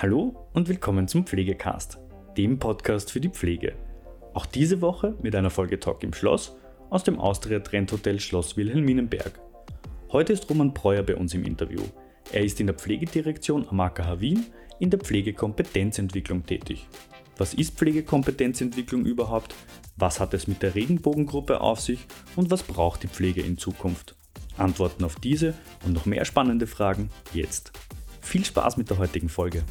Hallo und willkommen zum Pflegecast, dem Podcast für die Pflege. Auch diese Woche mit einer Folge Talk im Schloss aus dem Austria Trend Hotel Schloss Wilhelminenberg. Heute ist Roman Breuer bei uns im Interview. Er ist in der Pflegedirektion am AKH Wien in der Pflegekompetenzentwicklung tätig. Was ist Pflegekompetenzentwicklung überhaupt? Was hat es mit der Regenbogengruppe auf sich und was braucht die Pflege in Zukunft? Antworten auf diese und noch mehr spannende Fragen jetzt. Viel Spaß mit der heutigen Folge.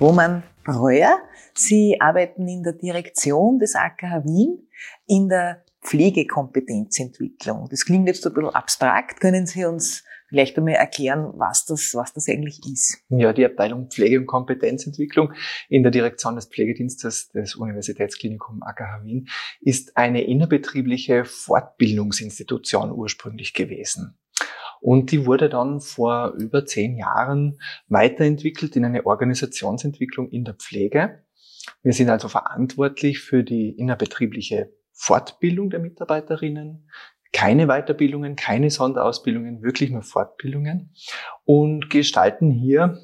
Roman Breuer. Sie arbeiten in der Direktion des AKH Wien in der Pflegekompetenzentwicklung. Das klingt jetzt ein bisschen abstrakt. Können Sie uns vielleicht einmal erklären, was das, was das eigentlich ist? Ja, die Abteilung Pflege- und Kompetenzentwicklung in der Direktion des Pflegedienstes des Universitätsklinikums AKH Wien ist eine innerbetriebliche Fortbildungsinstitution ursprünglich gewesen. Und die wurde dann vor über zehn Jahren weiterentwickelt in eine Organisationsentwicklung in der Pflege. Wir sind also verantwortlich für die innerbetriebliche Fortbildung der Mitarbeiterinnen, keine Weiterbildungen, keine Sonderausbildungen, wirklich nur Fortbildungen und gestalten hier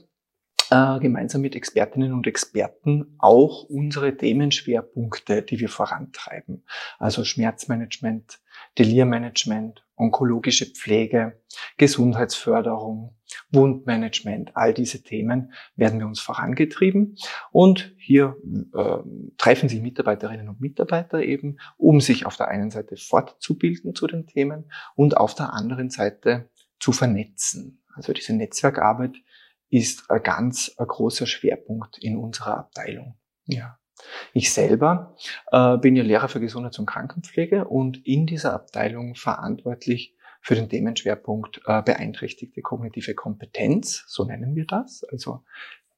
äh, gemeinsam mit Expertinnen und Experten auch unsere Themenschwerpunkte, die wir vorantreiben. Also Schmerzmanagement, Delirmanagement, onkologische Pflege, Gesundheitsförderung, Wundmanagement, all diese Themen werden wir uns vorangetrieben. Und hier äh, treffen sich Mitarbeiterinnen und Mitarbeiter eben, um sich auf der einen Seite fortzubilden zu den Themen und auf der anderen Seite zu vernetzen. Also diese Netzwerkarbeit ist ein ganz ein großer Schwerpunkt in unserer Abteilung. Ja. Ich selber äh, bin ja Lehrer für Gesundheits- und Krankenpflege und in dieser Abteilung verantwortlich für den Themenschwerpunkt äh, beeinträchtigte kognitive Kompetenz, so nennen wir das. Also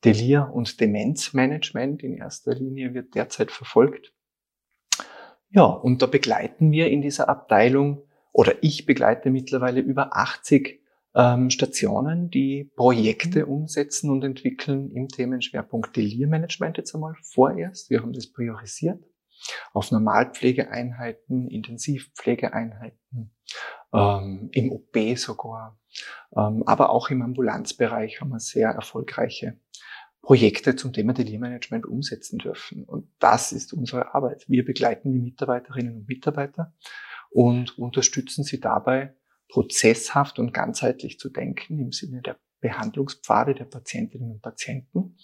Delir- und Demenzmanagement in erster Linie wird derzeit verfolgt. Ja, und da begleiten wir in dieser Abteilung oder ich begleite mittlerweile über 80 ähm, Stationen, die Projekte mhm. umsetzen und entwickeln im Themenschwerpunkt Delirmanagement jetzt einmal vorerst. Wir haben das priorisiert auf Normalpflegeeinheiten, Intensivpflegeeinheiten, ähm, im OP sogar, ähm, aber auch im Ambulanzbereich haben wir sehr erfolgreiche Projekte zum Thema Delirmanagement umsetzen dürfen. Und das ist unsere Arbeit. Wir begleiten die Mitarbeiterinnen und Mitarbeiter und unterstützen sie dabei, prozesshaft und ganzheitlich zu denken im Sinne der Behandlungspfade der Patientinnen und Patienten.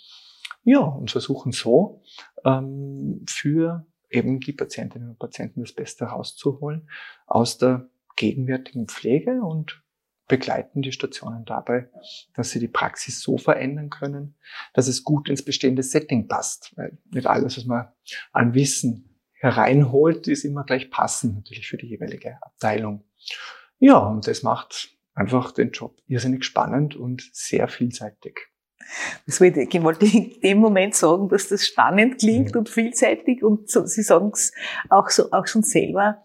Ja, und versuchen so ähm, für eben die Patientinnen und Patienten das Beste rauszuholen aus der gegenwärtigen Pflege und begleiten die Stationen dabei, dass sie die Praxis so verändern können, dass es gut ins bestehende Setting passt. Weil nicht alles, was man an Wissen hereinholt, ist immer gleich passend natürlich für die jeweilige Abteilung. Ja, und das macht einfach den Job irrsinnig spannend und sehr vielseitig. Das wollte ich, wollte in dem Moment sagen, dass das spannend klingt mhm. und vielseitig und so, Sie sagen es auch, so, auch schon selber.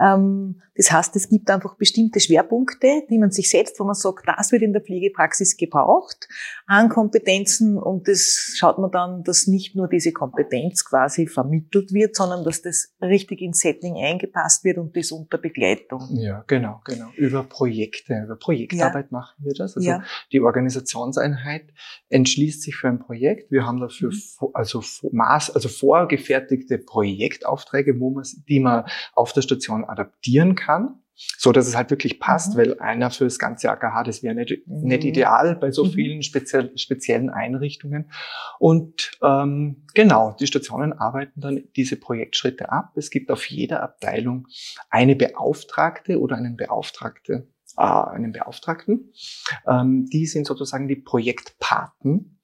Ähm, das heißt, es gibt einfach bestimmte Schwerpunkte, die man sich setzt, wo man sagt, das wird in der Pflegepraxis gebraucht an Kompetenzen und das schaut man dann, dass nicht nur diese Kompetenz quasi vermittelt wird, sondern dass das richtig ins Setting eingepasst wird und das unter Begleitung. Ja, genau, genau. Über Projekte, über Projektarbeit ja. machen wir das. Also ja. die Organisationseinheit entschließt sich für ein Projekt. Wir haben dafür mhm. also Maß, also vorgefertigte Projektaufträge, wo man, die man auf der Station adaptieren kann, so dass es halt wirklich passt, mhm. weil einer für das ganze AKH, das wäre nicht, mhm. nicht ideal bei so mhm. vielen speziell, speziellen Einrichtungen. Und ähm, genau, die Stationen arbeiten dann diese Projektschritte ab. Es gibt auf jeder Abteilung eine Beauftragte oder einen Beauftragte, äh, einen Beauftragten. Ähm, die sind sozusagen die Projektpaten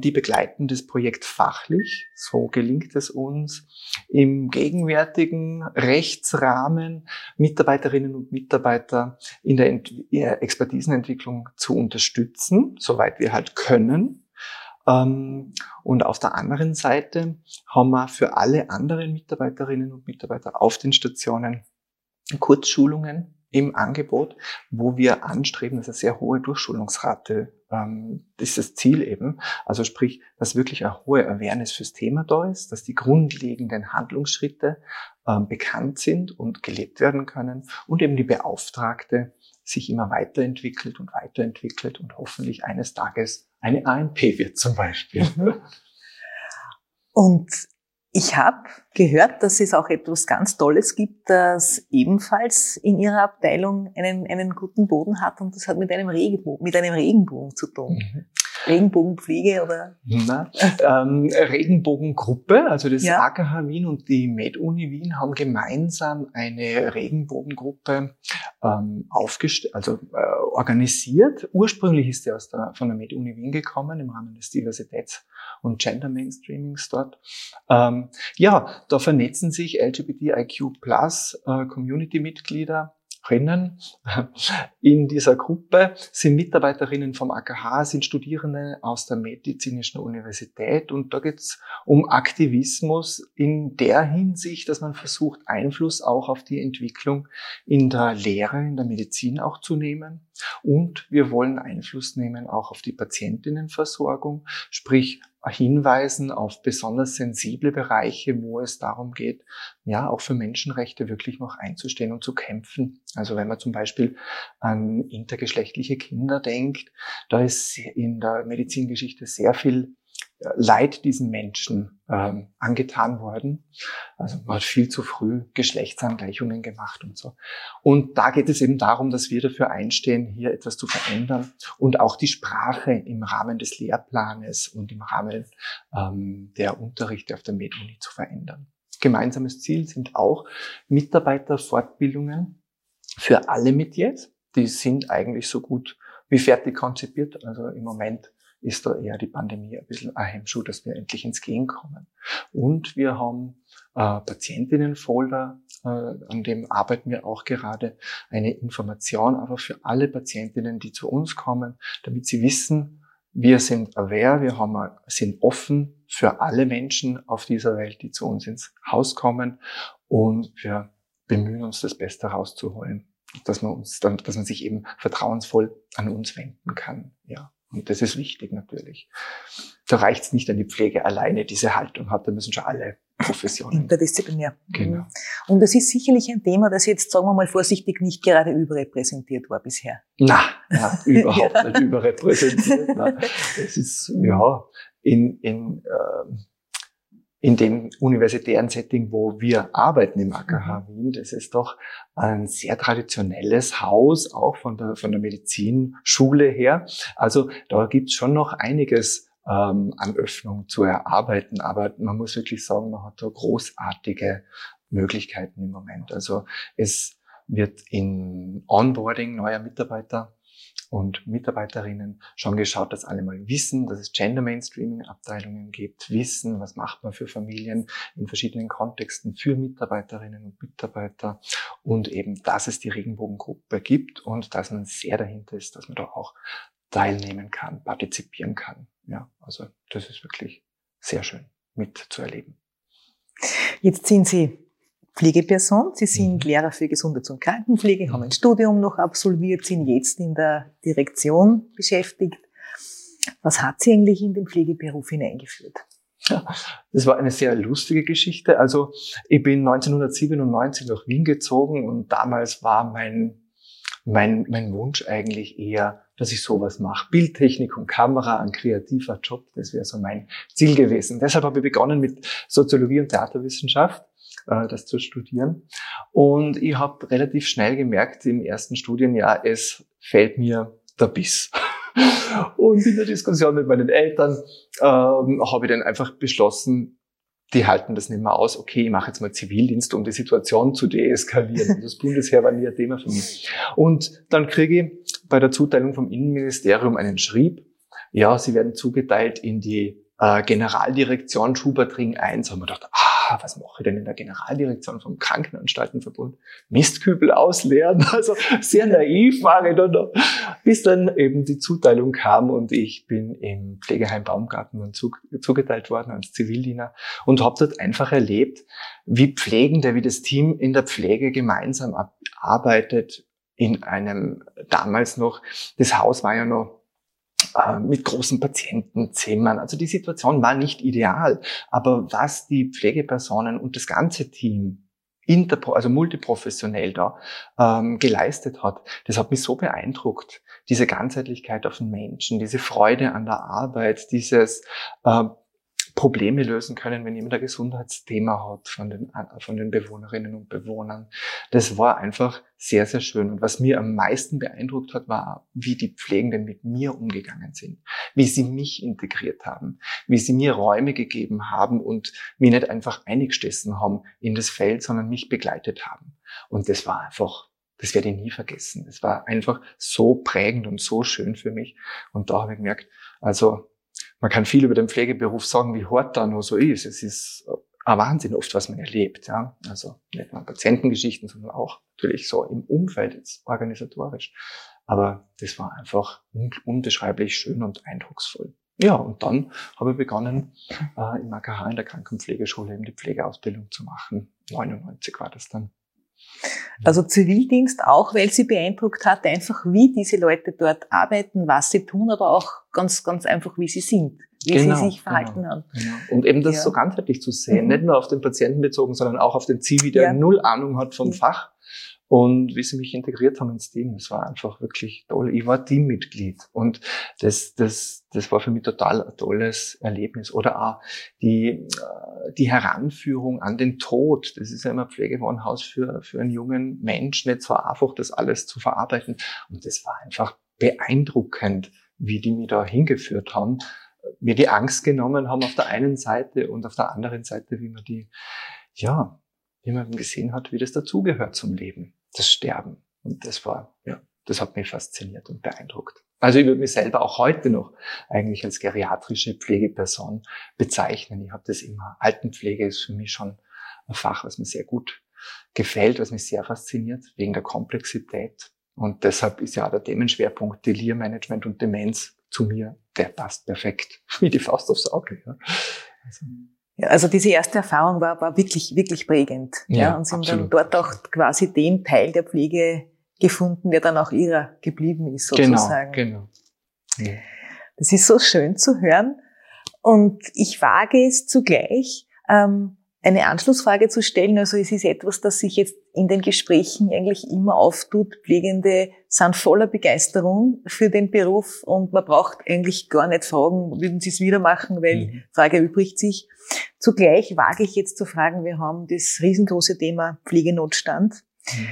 die begleiten das Projekt fachlich. So gelingt es uns, im gegenwärtigen Rechtsrahmen Mitarbeiterinnen und Mitarbeiter in der Ent Expertisenentwicklung zu unterstützen, soweit wir halt können. Ähm, und auf der anderen Seite haben wir für alle anderen Mitarbeiterinnen und Mitarbeiter auf den Stationen Kurzschulungen im Angebot, wo wir anstreben, dass eine sehr hohe Durchschulungsrate ähm, ist das Ziel eben. Also sprich, dass wirklich eine hohe Awareness fürs Thema da ist, dass die grundlegenden Handlungsschritte ähm, bekannt sind und gelebt werden können und eben die Beauftragte sich immer weiterentwickelt und weiterentwickelt und hoffentlich eines Tages eine ANP wird zum Beispiel. Mhm. Und ich habe gehört, dass es auch etwas ganz Tolles gibt, das ebenfalls in Ihrer Abteilung einen, einen guten Boden hat und das hat mit einem Regenbogen, mit einem Regenbogen zu tun. Mhm. Regenbogenpflege oder? Na, ähm, Regenbogengruppe, also das ja. AKH Wien und die MedUni Wien haben gemeinsam eine Regenbogengruppe ähm, aufgestellt, also äh, organisiert. Ursprünglich ist sie aus der, von der MedUni Wien gekommen im Rahmen des Diversitäts- und Gender Mainstreamings dort. Ähm, ja, da vernetzen sich LGBTIQ Plus äh, Community-Mitglieder drinnen. In dieser Gruppe sind Mitarbeiterinnen vom AKH, sind Studierende aus der Medizinischen Universität und da geht es um Aktivismus in der Hinsicht, dass man versucht, Einfluss auch auf die Entwicklung in der Lehre, in der Medizin auch zu nehmen. Und wir wollen Einfluss nehmen auch auf die Patientinnenversorgung, sprich hinweisen auf besonders sensible Bereiche, wo es darum geht, ja, auch für Menschenrechte wirklich noch einzustehen und zu kämpfen. Also wenn man zum Beispiel an intergeschlechtliche Kinder denkt, da ist in der Medizingeschichte sehr viel Leid diesen Menschen ähm, angetan worden. Also man hat viel zu früh Geschlechtsangleichungen gemacht und so. Und da geht es eben darum, dass wir dafür einstehen, hier etwas zu verändern und auch die Sprache im Rahmen des Lehrplanes und im Rahmen ähm, der Unterrichte auf der MedUni zu verändern. Gemeinsames Ziel sind auch Mitarbeiterfortbildungen für alle Metiers. Die sind eigentlich so gut wie fertig konzipiert. Also im Moment ist da eher die Pandemie ein bisschen ein Hemmschuh, dass wir endlich ins Gehen kommen. Und wir haben äh, Patientinnenfolder, äh, an dem arbeiten wir auch gerade, eine Information aber für alle Patientinnen, die zu uns kommen, damit sie wissen, wir sind aware, wir haben, sind offen für alle Menschen auf dieser Welt, die zu uns ins Haus kommen und wir bemühen uns, das Beste rauszuholen, dass man uns dann, dass man sich eben vertrauensvoll an uns wenden kann, ja. Und das ist wichtig natürlich. Da reicht es nicht an die Pflege alleine, diese Haltung hat, da müssen schon alle Professionen. Interdisziplinär. Genau. Mhm. Und das ist sicherlich ein Thema, das jetzt, sagen wir mal vorsichtig, nicht gerade überrepräsentiert war bisher. Na, na überhaupt ja. nicht überrepräsentiert. Na. Es ist, ja, in, in äh, in dem universitären Setting, wo wir arbeiten im AKH mhm. Wien, das ist doch ein sehr traditionelles Haus, auch von der, von der Medizinschule her. Also da gibt's schon noch einiges ähm, an Öffnung zu erarbeiten, aber man muss wirklich sagen, man hat da großartige Möglichkeiten im Moment. Also es wird in Onboarding neuer Mitarbeiter und Mitarbeiterinnen schon geschaut, dass alle mal wissen, dass es Gender Mainstreaming Abteilungen gibt, wissen, was macht man für Familien in verschiedenen Kontexten für Mitarbeiterinnen und Mitarbeiter und eben, dass es die Regenbogengruppe gibt und dass man sehr dahinter ist, dass man da auch teilnehmen kann, partizipieren kann. Ja, also das ist wirklich sehr schön mitzuerleben. Jetzt sind Sie Pflegeperson. Sie sind mhm. Lehrer für Gesundheits- und Krankenpflege, haben ein Studium noch absolviert, sind jetzt in der Direktion beschäftigt. Was hat Sie eigentlich in den Pflegeberuf hineingeführt? Ja, das war eine sehr lustige Geschichte. Also ich bin 1997 nach Wien gezogen und damals war mein, mein, mein Wunsch eigentlich eher, dass ich sowas mache. Bildtechnik und Kamera, ein kreativer Job, das wäre so mein Ziel gewesen. Deshalb habe ich begonnen mit Soziologie und Theaterwissenschaft das zu studieren. Und ich habe relativ schnell gemerkt im ersten Studienjahr, es fällt mir der Biss. Und in der Diskussion mit meinen Eltern ähm, habe ich dann einfach beschlossen, die halten das nicht mehr aus. Okay, ich mache jetzt mal Zivildienst, um die Situation zu deeskalieren. Das Bundesheer war nie ein Thema für mich. Und dann kriege ich bei der Zuteilung vom Innenministerium einen Schrieb. Ja, Sie werden zugeteilt in die äh, Generaldirektion Schubertring 1. Haben wir gedacht, ah, ah, was mache ich denn in der Generaldirektion vom Krankenanstaltenverbund? Mistkübel ausleeren. Also sehr naiv war ich dann noch, bis dann eben die Zuteilung kam und ich bin im Pflegeheim Baumgarten und zugeteilt worden als Zivildiener und habe dort einfach erlebt, wie Pflegende, wie das Team in der Pflege gemeinsam arbeitet in einem damals noch, das Haus war ja noch mit großen Patientenzimmern. Also die Situation war nicht ideal. Aber was die Pflegepersonen und das ganze Team interpro also multiprofessionell da ähm, geleistet hat, das hat mich so beeindruckt. Diese Ganzheitlichkeit auf den Menschen, diese Freude an der Arbeit, dieses äh, Probleme lösen können, wenn jemand ein Gesundheitsthema hat von den, von den Bewohnerinnen und Bewohnern. Das war einfach sehr, sehr schön. Und was mir am meisten beeindruckt hat, war, wie die Pflegenden mit mir umgegangen sind, wie sie mich integriert haben, wie sie mir Räume gegeben haben und mich nicht einfach eingestessen haben in das Feld, sondern mich begleitet haben. Und das war einfach das werde ich nie vergessen. Es war einfach so prägend und so schön für mich. Und da habe ich gemerkt, also man kann viel über den Pflegeberuf sagen, wie hart da nur so ist. Es ist ein Wahnsinn oft, was man erlebt. Ja? Also nicht nur Patientengeschichten, sondern auch natürlich so im Umfeld, jetzt organisatorisch. Aber das war einfach unbeschreiblich schön und eindrucksvoll. Ja, und dann habe ich begonnen, äh, im AKH in der Krankenpflegeschule eben die Pflegeausbildung zu machen. 99 war das dann. Also Zivildienst auch, weil sie beeindruckt hat, einfach wie diese Leute dort arbeiten, was sie tun, aber auch ganz, ganz einfach, wie sie sind, wie genau, sie sich verhalten genau, haben. Genau. Und eben das ja. so ganzheitlich zu sehen, mhm. nicht nur auf den Patienten bezogen, sondern auch auf den Zivi, der ja. null Ahnung hat vom ja. Fach und wie sie mich integriert haben ins Team. Das war einfach wirklich toll. Ich war Teammitglied und das, das, das war für mich total ein tolles Erlebnis. Oder auch die, äh, die Heranführung an den Tod. Das ist ja immer Pflegewohnhaus für, für einen jungen Mensch nicht so einfach, das alles zu verarbeiten. Und das war einfach beeindruckend, wie die mich da hingeführt haben mir die Angst genommen haben auf der einen Seite und auf der anderen Seite, wie man die, ja, wie man gesehen hat, wie das dazugehört zum Leben das Sterben. Und das war, ja, das hat mich fasziniert und beeindruckt. Also ich würde mich selber auch heute noch eigentlich als geriatrische Pflegeperson bezeichnen. Ich habe das immer. Altenpflege ist für mich schon ein Fach, was mir sehr gut gefällt, was mich sehr fasziniert, wegen der Komplexität. Und deshalb ist ja auch der Themenschwerpunkt Delirmanagement und Demenz zu mir, der passt perfekt, wie die Faust aufs Auge. Ja. Also, also diese erste Erfahrung war, war wirklich, wirklich prägend. Ja, ja und sie absolut. haben dann dort auch quasi den Teil der Pflege gefunden, der dann auch ihrer geblieben ist, genau, sozusagen. Genau, genau. Ja. Das ist so schön zu hören. Und ich wage es zugleich, ähm, eine Anschlussfrage zu stellen. Also es ist etwas, das sich jetzt in den Gesprächen eigentlich immer auftut. Pflegende sind voller Begeisterung für den Beruf und man braucht eigentlich gar nicht fragen, würden sie es wieder machen, weil mhm. Frage erübrigt sich. Zugleich wage ich jetzt zu fragen, wir haben das riesengroße Thema Pflegenotstand. Mhm.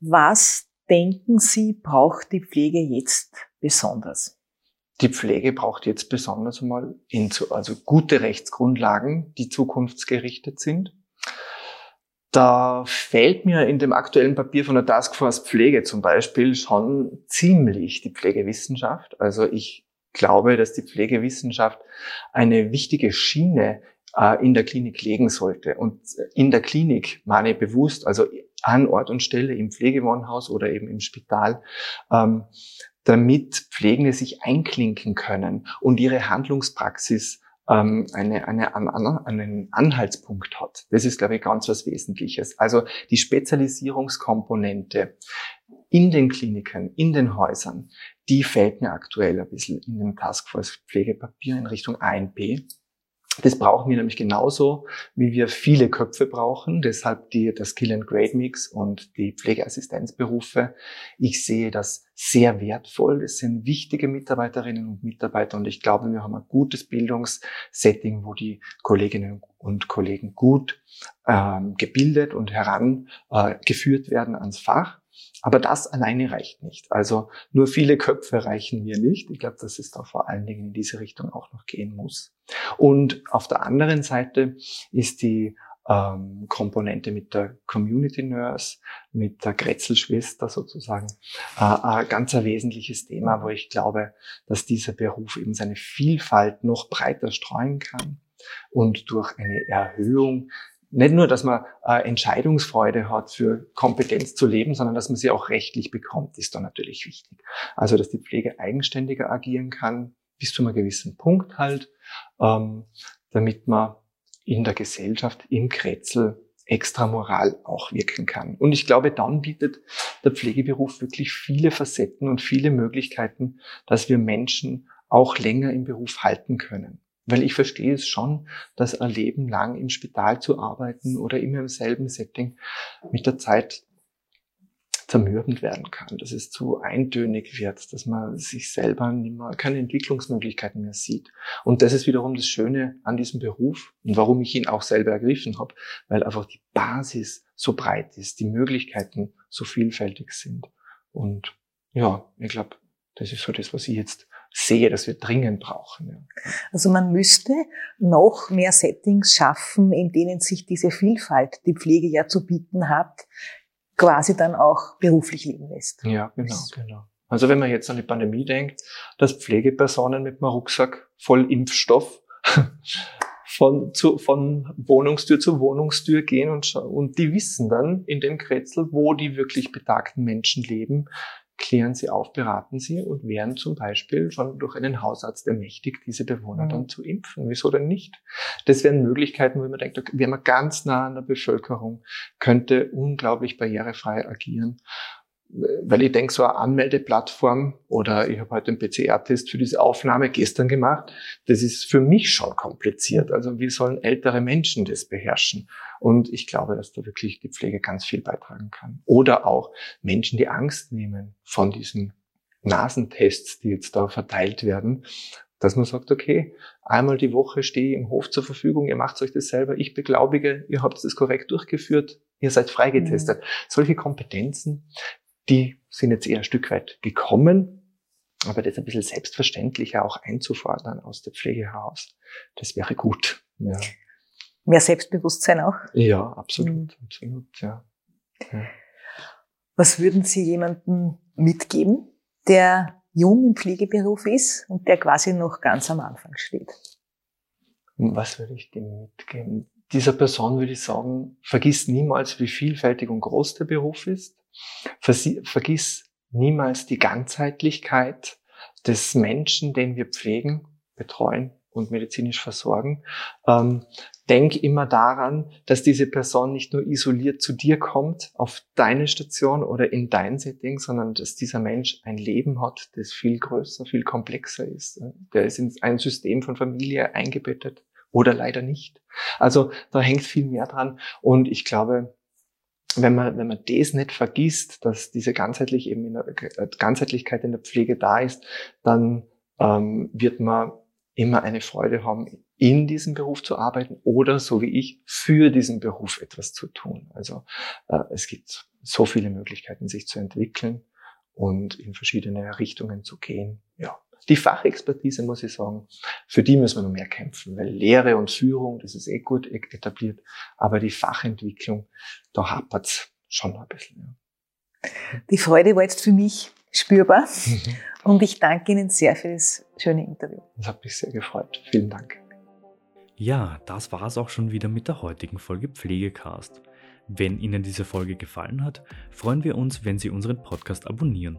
Was denken Sie, braucht die Pflege jetzt besonders? Die Pflege braucht jetzt besonders einmal also gute Rechtsgrundlagen, die zukunftsgerichtet sind. Da fällt mir in dem aktuellen Papier von der Taskforce Pflege zum Beispiel schon ziemlich die Pflegewissenschaft. Also ich glaube, dass die Pflegewissenschaft eine wichtige Schiene äh, in der Klinik legen sollte. Und in der Klinik meine bewusst, also an Ort und Stelle im Pflegewohnhaus oder eben im Spital, ähm, damit Pflegende sich einklinken können und ihre Handlungspraxis ähm, eine, eine, eine, einen Anhaltspunkt hat. Das ist, glaube ich, ganz was Wesentliches. Also die Spezialisierungskomponente in den Kliniken, in den Häusern, die fällt mir aktuell ein bisschen in dem Taskforce Pflegepapier in Richtung A&B. Das brauchen wir nämlich genauso, wie wir viele Köpfe brauchen. Deshalb die, der Skill and Grade Mix und die Pflegeassistenzberufe. Ich sehe das sehr wertvoll. Es sind wichtige Mitarbeiterinnen und Mitarbeiter und ich glaube, wir haben ein gutes Bildungssetting, wo die Kolleginnen und Kollegen gut ähm, gebildet und herangeführt werden ans Fach. Aber das alleine reicht nicht. Also nur viele Köpfe reichen mir nicht. Ich glaube, dass es da vor allen Dingen in diese Richtung auch noch gehen muss. Und auf der anderen Seite ist die ähm, Komponente mit der Community Nurse, mit der Grätzelschwester sozusagen, äh, ein ganz ein wesentliches Thema, wo ich glaube, dass dieser Beruf eben seine Vielfalt noch breiter streuen kann und durch eine Erhöhung nicht nur, dass man äh, Entscheidungsfreude hat, für Kompetenz zu leben, sondern dass man sie auch rechtlich bekommt, ist da natürlich wichtig. Also, dass die Pflege eigenständiger agieren kann, bis zu einem gewissen Punkt halt, ähm, damit man in der Gesellschaft im Kretzel extra Moral auch wirken kann. Und ich glaube, dann bietet der Pflegeberuf wirklich viele Facetten und viele Möglichkeiten, dass wir Menschen auch länger im Beruf halten können Weil ich verstehe es schon, dass ein Leben lang im Spital zu arbeiten oder immer im selben Setting mit der Zeit zermürbend werden kann, dass es zu eintönig wird, dass man sich selber nicht mehr, keine Entwicklungsmöglichkeiten mehr sieht. Und das ist wiederum das Schöne an diesem Beruf und warum ich ihn auch selber ergriffen habe, weil einfach die Basis so breit ist, die Möglichkeiten so vielfältig sind. Und ja, ich glaube, das ist so das, was ich jetzt sehe, dass wir dringend brauchen. Ja. Also man müsste noch mehr Settings schaffen, in denen sich diese Vielfalt, die Pflege ja zu bieten hat, quasi dann auch beruflich leben lässt. Ja, genau, genau. Also wenn man jetzt an die Pandemie denkt, dass Pflegepersonen mit einem Rucksack voll Impfstoff von, zu, von Wohnungstür zu Wohnungstür gehen und, und die wissen dann in dem Kretzel, wo die wirklich betagten Menschen leben, klären sie auf, beraten sie und wären zum Beispiel schon durch einen Hausarzt ermächtigt, diese Bewohner mhm. dann zu impfen. Wieso denn nicht? Das wären Möglichkeiten, wo man denkt, okay, wäre man ganz nah an der Bevölkerung, könnte unglaublich barrierefrei agieren weil ich denke, so eine Anmeldeplattform oder ich habe heute einen PCR-Test für diese Aufnahme gestern gemacht, das ist für mich schon kompliziert. Also wie sollen ältere Menschen das beherrschen? Und ich glaube, dass da wirklich die Pflege ganz viel beitragen kann. Oder auch Menschen, die Angst nehmen von diesen Nasentests, die jetzt da verteilt werden, dass man sagt, okay, einmal die Woche stehe ich im Hof zur Verfügung, ihr macht euch das selber, ich beglaubige, ihr habt das korrekt durchgeführt, ihr seid freigetestet. Mhm. Solche Kompetenzen, die sind jetzt eher ein Stück weit gekommen, aber das ein bisschen selbstverständlicher auch einzufordern aus der Pflege heraus, das wäre gut. Ja. Mehr Selbstbewusstsein auch? Ja, absolut, mhm. absolut, ja. ja. Was würden Sie jemandem mitgeben, der jung im Pflegeberuf ist und der quasi noch ganz am Anfang steht? Was würde ich dem mitgeben? Dieser Person würde ich sagen, vergiss niemals, wie vielfältig und groß der Beruf ist. Vergiss niemals die Ganzheitlichkeit des Menschen, den wir pflegen, betreuen und medizinisch versorgen. Ähm, denk immer daran, dass diese Person nicht nur isoliert zu dir kommt, auf deine Station oder in dein Setting, sondern dass dieser Mensch ein Leben hat, das viel größer, viel komplexer ist. Der ist in ein System von Familie eingebettet oder leider nicht. Also da hängt viel mehr dran und ich glaube, wenn man, wenn man das nicht vergisst, dass diese ganzheitlich eben in der, äh, Ganzheitlichkeit in der Pflege da ist, dann ähm, wird man immer eine Freude haben, in diesem Beruf zu arbeiten oder, so wie ich, für diesen Beruf etwas zu tun. Also äh, es gibt so viele Möglichkeiten, sich zu entwickeln und in verschiedene Richtungen zu gehen. Ja. Die Fachexpertise, muss ich sagen, für die müssen wir noch mehr kämpfen, weil Lehre und Führung, das ist eh gut e- etabliert, aber die Fachentwicklung, da hapert's schon ein bisschen. Ja. Die Freude war jetzt für mich spürbar mhm. und ich danke Ihnen sehr für das schöne Interview. Das hat mich sehr gefreut. Vielen Dank. Ja, das war es auch schon wieder mit der heutigen Folge Pflegecast. Wenn Ihnen diese Folge gefallen hat, freuen wir uns, wenn Sie unseren Podcast abonnieren.